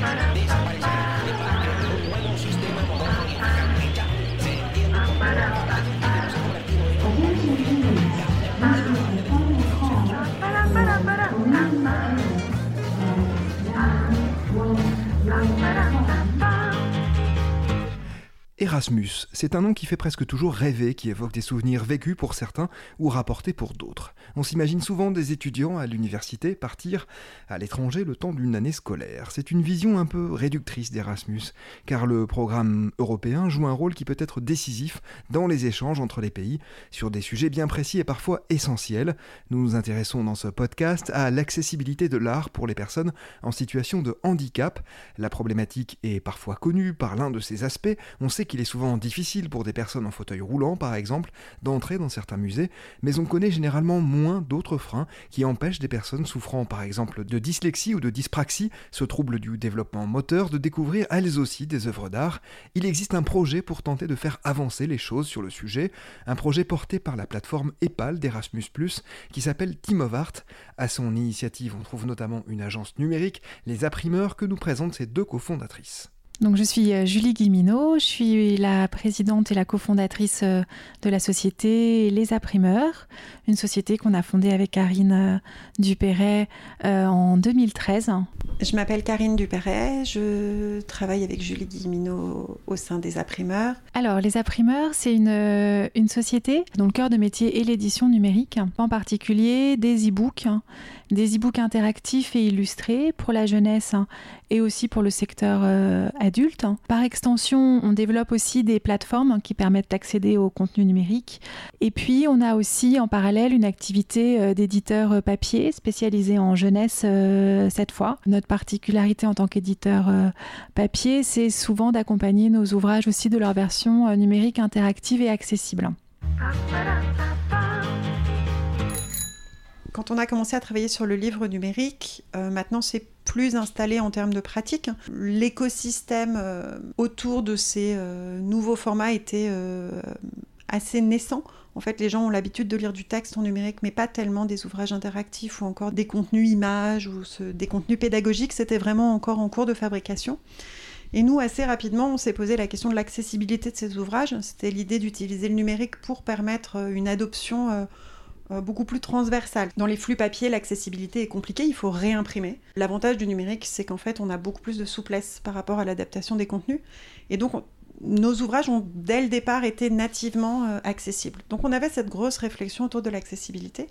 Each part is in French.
Bye. Erasmus, c'est un nom qui fait presque toujours rêver, qui évoque des souvenirs vécus pour certains ou rapportés pour d'autres. On s'imagine souvent des étudiants à l'université partir à l'étranger le temps d'une année scolaire. C'est une vision un peu réductrice d'Erasmus, car le programme européen joue un rôle qui peut être décisif dans les échanges entre les pays sur des sujets bien précis et parfois essentiels. Nous nous intéressons dans ce podcast à l'accessibilité de l'art pour les personnes en situation de handicap. La problématique est parfois connue par l'un de ses aspects. Qu'il est souvent difficile pour des personnes en fauteuil roulant, par exemple, d'entrer dans certains musées, mais on connaît généralement moins d'autres freins qui empêchent des personnes souffrant, par exemple, de dyslexie ou de dyspraxie, ce trouble du développement moteur, de découvrir elles aussi des œuvres d'art. Il existe un projet pour tenter de faire avancer les choses sur le sujet, un projet porté par la plateforme EPAL d'Erasmus, qui s'appelle Team of Art. À son initiative, on trouve notamment une agence numérique, les imprimeurs, que nous présentent ses deux cofondatrices. Donc, je suis euh, Julie Guillemino, je suis la présidente et la cofondatrice euh, de la société Les Apprimeurs, une société qu'on a fondée avec Karine euh, Dupéret en 2013. Je m'appelle Karine Dupéret, je travaille avec Julie Guillemino au sein des Apprimeurs. Alors, Les Apprimeurs, c'est une, une société dont le cœur de métier est l'édition numérique, en particulier des e-books, des e-books interactifs et illustrés pour la jeunesse et aussi pour le secteur euh, adulte. Par extension, on développe aussi des plateformes qui permettent d'accéder au contenu numérique. Et puis, on a aussi en parallèle une activité euh, d'éditeur euh, papier spécialisé en jeunesse cette fois. Notre particularité en tant qu'éditeur papier, c'est souvent d'accompagner nos ouvrages aussi de leur version numérique interactive et accessible. Quand on a commencé à travailler sur le livre numérique, maintenant c'est plus installé en termes de pratique. L'écosystème euh, autour de ces euh, nouveaux formats était euh, assez naissant. En fait, les gens ont l'habitude de lire du texte en numérique, mais pas tellement des ouvrages interactifs ou encore des contenus images ou des contenus pédagogiques. C'était vraiment encore en cours de fabrication. Et nous, assez rapidement, on s'est posé la question de l'accessibilité de ces ouvrages. C'était l'idée d'utiliser le numérique pour permettre une adoption euh, beaucoup plus transversale. Dans les flux papier, l'accessibilité est compliquée, il faut réimprimer. L'avantage du numérique, c'est qu'en fait, on a beaucoup plus de souplesse par rapport à l'adaptation des contenus. Et donc, nos ouvrages ont dès le départ été nativement euh, accessibles. Donc, on avait cette grosse réflexion autour de l'accessibilité.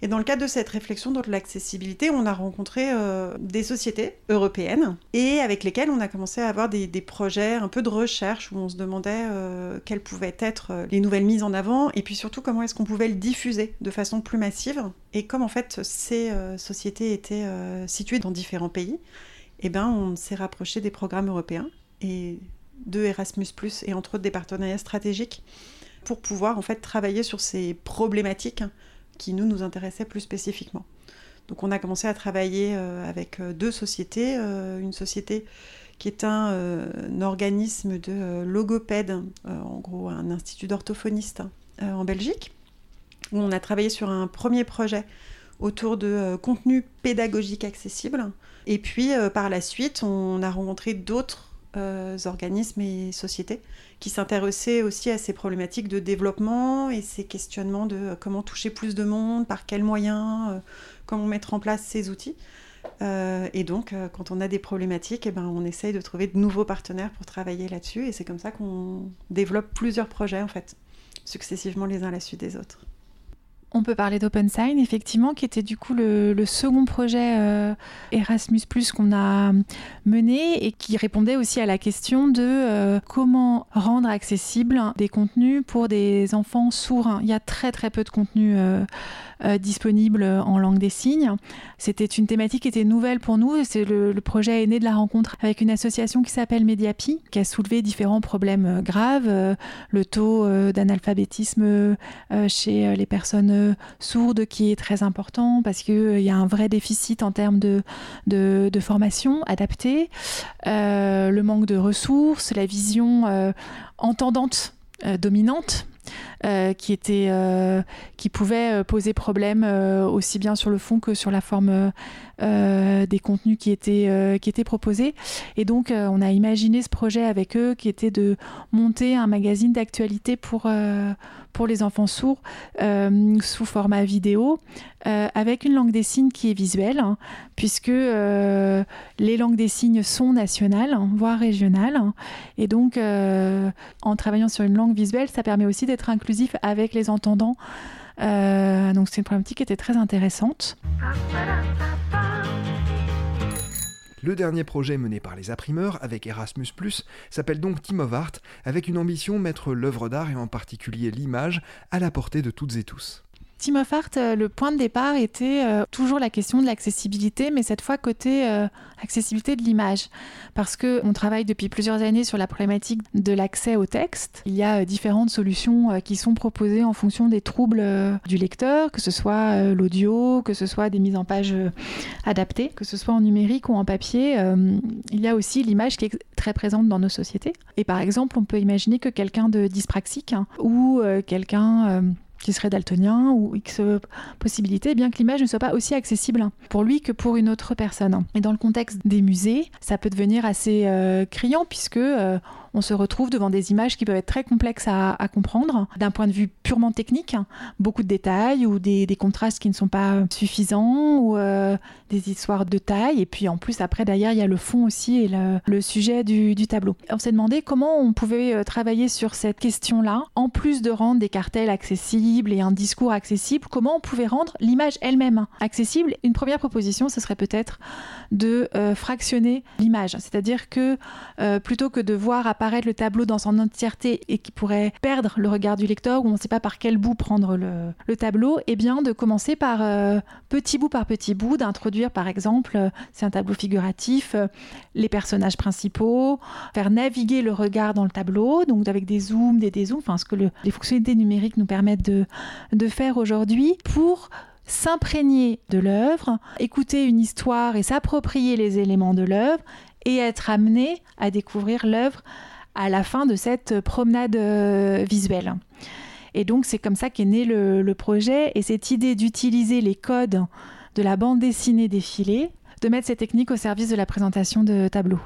Et dans le cadre de cette réflexion de l'accessibilité, on a rencontré euh, des sociétés européennes et avec lesquelles on a commencé à avoir des, projets un peu de recherche où on se demandait euh, quelles pouvaient être euh, les nouvelles mises en avant et puis surtout comment est-ce qu'on pouvait le diffuser de façon plus massive. Et comme en fait ces sociétés étaient situées dans différents pays, eh ben, on s'est rapproché des programmes européens et de Erasmus ⁇ et entre autres des partenariats stratégiques pour pouvoir en fait travailler sur ces problématiques qui nous nous intéressait plus spécifiquement. Donc on a commencé à travailler euh, avec euh, deux sociétés, euh, une société qui est un, organisme de logopède, en gros un institut d'orthophonistes en Belgique, où on a travaillé sur un premier projet autour de contenu pédagogique accessible. Et puis par la suite, on a rencontré d'autres organismes et sociétés qui s'intéressaient aussi à ces problématiques de développement et ces questionnements de euh, comment toucher plus de monde, par quels moyens, euh, comment mettre en place ces outils. et donc, quand on a des problématiques, eh ben, on essaye de trouver de nouveaux partenaires pour travailler là-dessus. Et c'est comme ça qu'on développe plusieurs projets, en fait, successivement les uns à la suite des autres. On peut parler d'OpenSign, effectivement, qui était du coup le, second projet euh, Erasmus qu'on a mené et qui répondait aussi à la question de euh, comment rendre accessible des contenus pour des enfants sourds. Il y a très très peu de contenus euh, disponibles en langue des signes. C'était une thématique qui était nouvelle pour nous. C'est le, projet est né de la rencontre avec une association qui s'appelle Mediapi, qui a soulevé différents problèmes graves, le taux d'analphabétisme chez les personnes sourde qui est très important parce qu'il euh, y a un vrai déficit en termes de, formation adaptée, euh, le manque de ressources, la vision euh, entendante dominante qui pouvait poser problème aussi bien sur le fond que sur la forme des contenus qui étaient, qui étaient proposés. Et donc, on a imaginé ce projet avec eux qui était de monter un magazine d'actualité pour, pour les enfants sourds sous format vidéo avec une langue des signes qui est visuelle, hein, puisque les langues des signes sont nationales, hein, voire régionales. Hein. et donc, en travaillant sur une langue visuelle, ça permet aussi d'être inclusif avec les entendants. Euh, donc c'est une problématique qui était très intéressante. Le dernier projet mené par les imprimeurs avec Erasmus, s'appelle donc Team of Art, avec une ambition mettre l'œuvre d'art et en particulier l'image à la portée de toutes et tous. Team of Art, euh, le point de départ était euh, toujours la question de l'accessibilité, mais cette fois côté euh, accessibilité de l'image. Parce qu'on travaille depuis plusieurs années sur la problématique de l'accès au texte. Il y a différentes solutions qui sont proposées en fonction des troubles du lecteur, que ce soit l'audio, que ce soit des mises en page adaptées, que ce soit en numérique ou en papier. il y a aussi l'image qui est très présente dans nos sociétés. Et par exemple, on peut imaginer que quelqu'un de dyspraxique hein, ou quelqu'un qui serait daltonien ou X possibilités, bien que l'image ne soit pas aussi accessible pour lui que pour une autre personne. Et dans le contexte des musées, ça peut devenir assez euh, criant puisque euh, on se retrouve devant des images qui peuvent être très complexes à, comprendre d'un point de vue purement technique, beaucoup de détails ou des, contrastes qui ne sont pas suffisants ou euh, des histoires de taille. Et puis en plus, après, d'ailleurs, il y a le fond aussi et le, sujet du, tableau. On s'est demandé comment on pouvait euh, travailler sur cette question-là, en plus de rendre des cartels accessibles et un discours accessible, comment on pouvait rendre l'image elle-même accessible? Une première proposition, ce serait peut-être de euh, fractionner l'image, c'est-à-dire que plutôt que de voir apparaître le tableau dans son entièreté et qui pourrait perdre le regard du lecteur ou on ne sait pas par quel bout prendre le, tableau, et eh bien de commencer par euh, petit bout par petit bout, d'introduire par exemple, euh, c'est un tableau figuratif, euh, les personnages principaux, faire naviguer le regard dans le tableau, donc avec des zooms, des dézooms, enfin ce que les fonctionnalités numériques nous permettent de, de faire aujourd'hui pour s'imprégner de l'œuvre, écouter une histoire et s'approprier les éléments de l'œuvre et être amené à découvrir l'œuvre à la fin de cette promenade euh, visuelle. Et donc c'est comme ça qu'est né le, projet et cette idée d'utiliser les codes de la bande dessinée défilée, de mettre ces techniques au service de la présentation de tableaux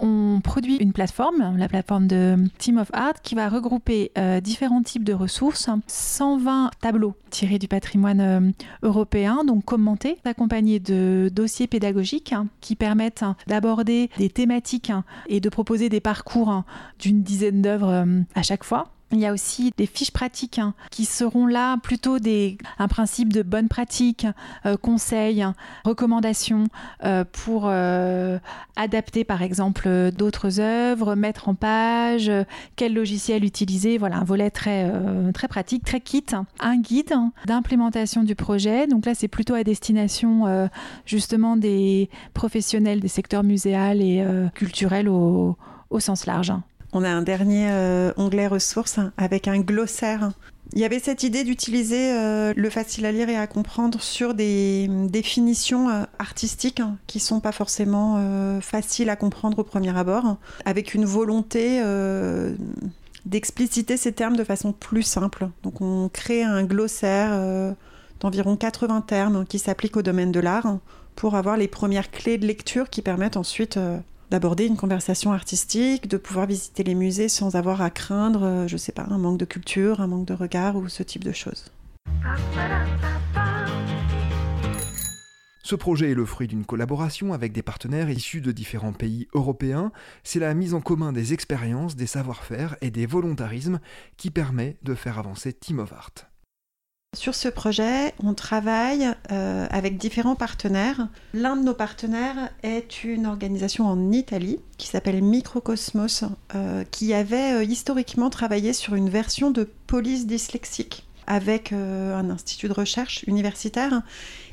on produit une plateforme, la plateforme de Team of Art, qui va regrouper euh, différents types de ressources, 120 tableaux tirés du patrimoine euh, européen, donc commentés, accompagnés de dossiers pédagogiques hein, qui permettent hein, d'aborder des thématiques hein, et de proposer des parcours d'une dizaine d'œuvres euh, à chaque fois. Il y a aussi des fiches pratiques hein, qui seront là plutôt des, un principe de bonne pratique, euh, conseils, recommandations euh, pour euh, adapter par exemple d'autres œuvres, mettre en page, quel logiciel utiliser. Voilà, un volet très, très pratique, très kit. Un guide d'implémentation du projet. Donc là, c'est plutôt à destination justement des professionnels des secteurs muséal et culturels au, au sens large. On a un dernier euh, onglet ressources avec un glossaire. Il y avait cette idée d'utiliser euh, le facile à lire et à comprendre sur des définitions euh, artistiques qui qui sont pas forcément faciles à comprendre au premier abord, avec une volonté d'expliciter ces termes de façon plus simple. Donc on crée un glossaire d'environ 80 termes qui s'appliquent au domaine de l'art pour avoir les premières clés de lecture qui permettent ensuite d'aborder une conversation artistique, de pouvoir visiter les musées sans avoir à craindre, euh, je sais pas, un manque de culture, un manque de regard ou ce type de choses. Ce projet est le fruit d'une collaboration avec des partenaires issus de différents pays européens. C'est la mise en commun des expériences, des savoir-faire et des volontarismes qui permet de faire avancer Team of Art. Sur ce projet, on travaille euh, avec différents partenaires. L'un de nos partenaires est une organisation en Italie qui s'appelle Microcosmos, euh, qui avait euh, historiquement travaillé sur une version de police dyslexique avec un institut de recherche universitaire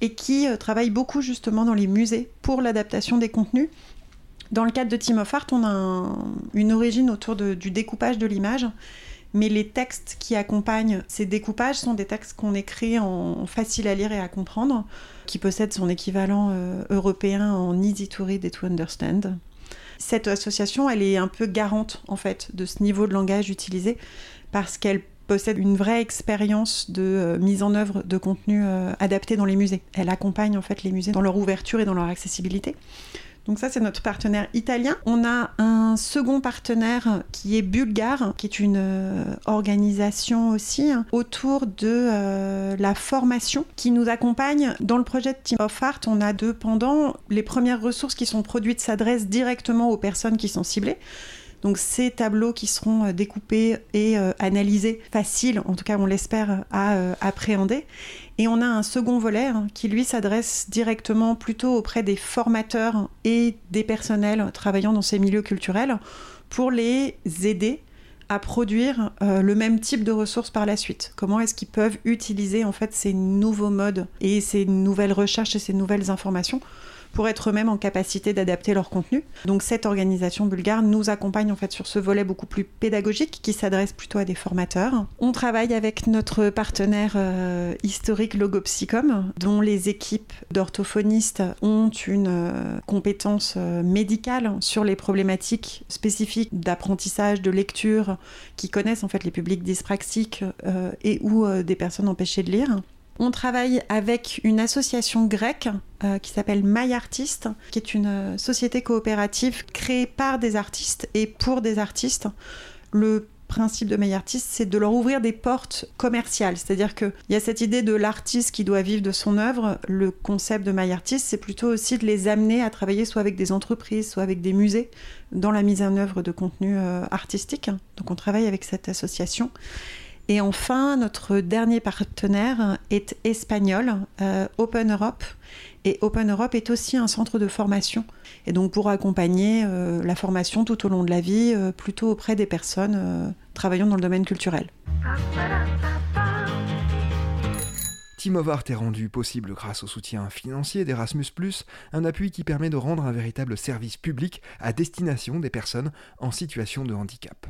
et qui travaille beaucoup justement dans les musées pour l'adaptation des contenus. Dans le cadre de Team of Art, on a une origine autour du découpage de l'image mais les textes qui accompagnent ces découpages sont des textes qu'on écrit en facile à lire et à comprendre, qui possèdent son équivalent euh, européen en easy to read et to understand. Cette association, elle est un peu garante en fait de ce niveau de langage utilisé parce qu'elle possède une vraie expérience de mise en œuvre de contenu adapté dans les musées. Elle accompagne en fait les musées dans leur ouverture et dans leur accessibilité. Donc ça, c'est notre partenaire italien. On a un second partenaire qui est bulgare, qui est une euh, organisation aussi hein, autour de euh, la formation qui nous accompagne dans le projet de Team of Art. On a deux pendant. Les premières ressources qui sont produites s'adressent directement aux personnes qui sont ciblées. Donc ces tableaux qui seront euh, découpés et analysés, faciles, en tout cas on l'espère, à appréhender. Et on a un second volet hein, qui, lui, s'adresse directement plutôt auprès des formateurs et des personnels travaillant dans ces milieux culturels pour les aider à produire euh, le même type de ressources par la suite. Comment est-ce qu'ils peuvent utiliser en fait ces nouveaux modes et ces nouvelles recherches et ces nouvelles informations pour être eux-mêmes en capacité d'adapter leur contenu. Donc cette organisation bulgare nous accompagne en fait sur ce volet beaucoup plus pédagogique qui s'adresse plutôt à des formateurs. On travaille avec notre partenaire euh, historique Logopsycom dont les équipes d'orthophonistes ont une euh, compétence euh, médicale sur les problématiques spécifiques d'apprentissage, de lecture, qui connaissent en fait les publics dyspraxiques et ou des personnes empêchées de lire. On travaille avec une association grecque euh, qui s'appelle My Artist, qui est une euh, société coopérative créée par des artistes et pour des artistes. Le principe de My Artist, c'est de leur ouvrir des portes commerciales. C'est-à-dire qu'il y a cette idée de l'artiste qui doit vivre de son œuvre. Le concept de My Artist, c'est plutôt aussi de les amener à travailler soit avec des entreprises, soit avec des musées dans la mise en œuvre de contenu euh, artistique. Donc on travaille avec cette association. Et enfin, notre dernier partenaire est espagnol, euh, Open Europe. Et Open Europe est aussi un centre de formation. Et donc pour accompagner euh, la formation tout au long de la vie, euh, plutôt auprès des personnes travaillant dans le domaine culturel. Team of Art est rendu possible grâce au soutien financier d'Erasmus, un appui qui permet de rendre un véritable service public à destination des personnes en situation de handicap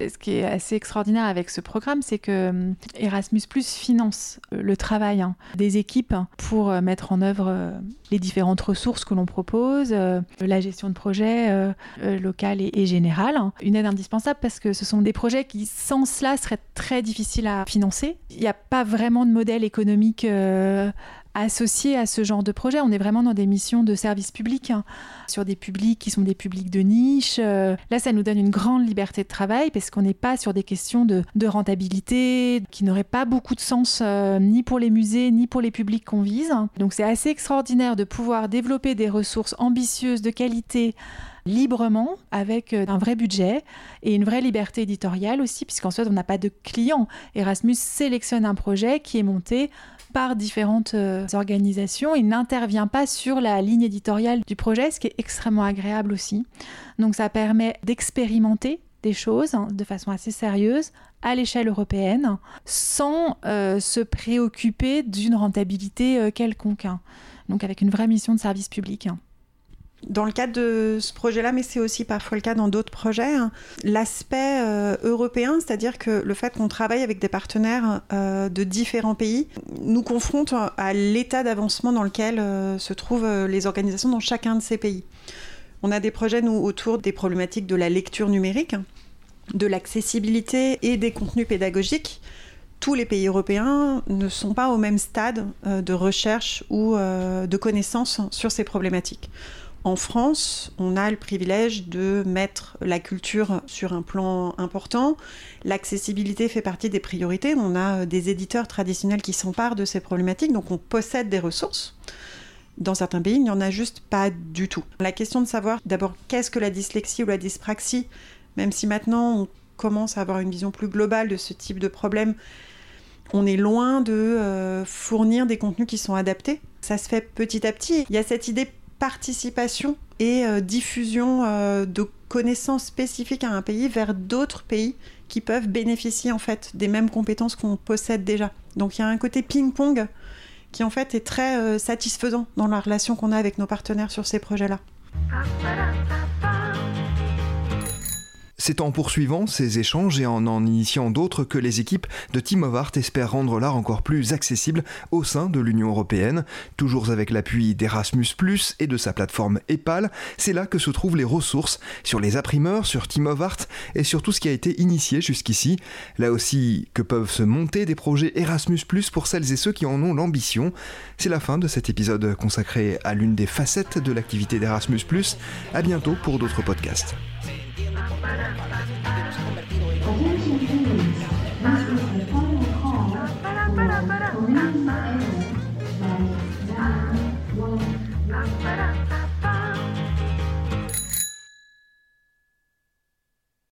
ce qui est assez extraordinaire avec ce programme, c'est que hum, Erasmus finance euh, le travail hein, des équipes pour euh, mettre en œuvre euh, les différentes ressources que l'on propose, la gestion de projets local et, et général. Une aide indispensable parce que ce sont des projets qui, sans cela, seraient très difficiles à financer. Il n'y a pas vraiment de modèle économique associé à ce genre de projet. On est vraiment dans des missions de service public, hein, sur des publics qui sont des publics de niche. Euh, là, ça nous donne une grande liberté de travail parce qu'on n'est pas sur des questions de, rentabilité qui n'auraient pas beaucoup de sens euh, ni pour les musées ni pour les publics qu'on vise. Donc c'est assez extraordinaire de pouvoir développer des ressources ambitieuses de qualité librement avec euh, un vrai budget et une vraie liberté éditoriale aussi, puisqu'en soit on n'a pas de clients. Erasmus sélectionne un projet qui est monté par différentes euh, organisations et n'intervient pas sur la ligne éditoriale du projet, ce qui est extrêmement agréable aussi. Donc ça permet d'expérimenter des choses hein, de façon assez sérieuse à l'échelle européenne sans euh, se préoccuper d'une rentabilité euh, quelconque. Hein. Donc avec une vraie mission de service public. Hein dans le cadre de ce projet-là, mais c'est aussi parfois le cas dans d'autres projets, hein, l'aspect euh, européen, c'est-à-dire que le fait qu'on travaille avec des partenaires euh, de différents pays, nous confronte à l'état d'avancement dans lequel euh, se trouvent les organisations dans chacun de ces pays. On a des projets, nous, autour des problématiques de la lecture numérique, de l'accessibilité et des contenus pédagogiques tous les pays européens ne sont pas au même stade de recherche ou de connaissance sur ces problématiques. En France, on a le privilège de mettre la culture sur un plan important. L'accessibilité fait partie des priorités. On a euh, des éditeurs traditionnels qui s'emparent de ces problématiques, donc on possède des ressources. Dans certains pays, il n'y en a juste pas du tout. La question de savoir d'abord qu'est-ce que la dyslexie ou la dyspraxie, même si maintenant on commence à avoir une vision plus globale de ce type de problème, on est loin de euh, fournir des contenus qui sont adaptés. Ça se fait petit à petit. Il y a cette idée participation et euh, diffusion euh, de connaissances spécifiques à un pays vers d'autres pays qui peuvent bénéficier en fait des mêmes compétences qu'on possède déjà. Donc il y a un côté ping-pong qui en fait est très euh, satisfaisant dans la relation qu'on a avec nos partenaires sur ces projets-là. C'est en poursuivant ces échanges et en en initiant d'autres que les équipes de Team of Art espèrent rendre l'art encore plus accessible au sein de l'Union européenne. Toujours avec l'appui d'Erasmus et de sa plateforme EPAL, c'est là que se trouvent les ressources sur les imprimeurs, sur Team of Art et sur tout ce qui a été initié jusqu'ici. Là aussi que peuvent se monter des projets Erasmus pour celles et ceux qui en ont l'ambition. C'est la fin de cet épisode consacré à l'une des facettes de l'activité d'Erasmus. À bientôt pour d'autres podcasts. 完了完了。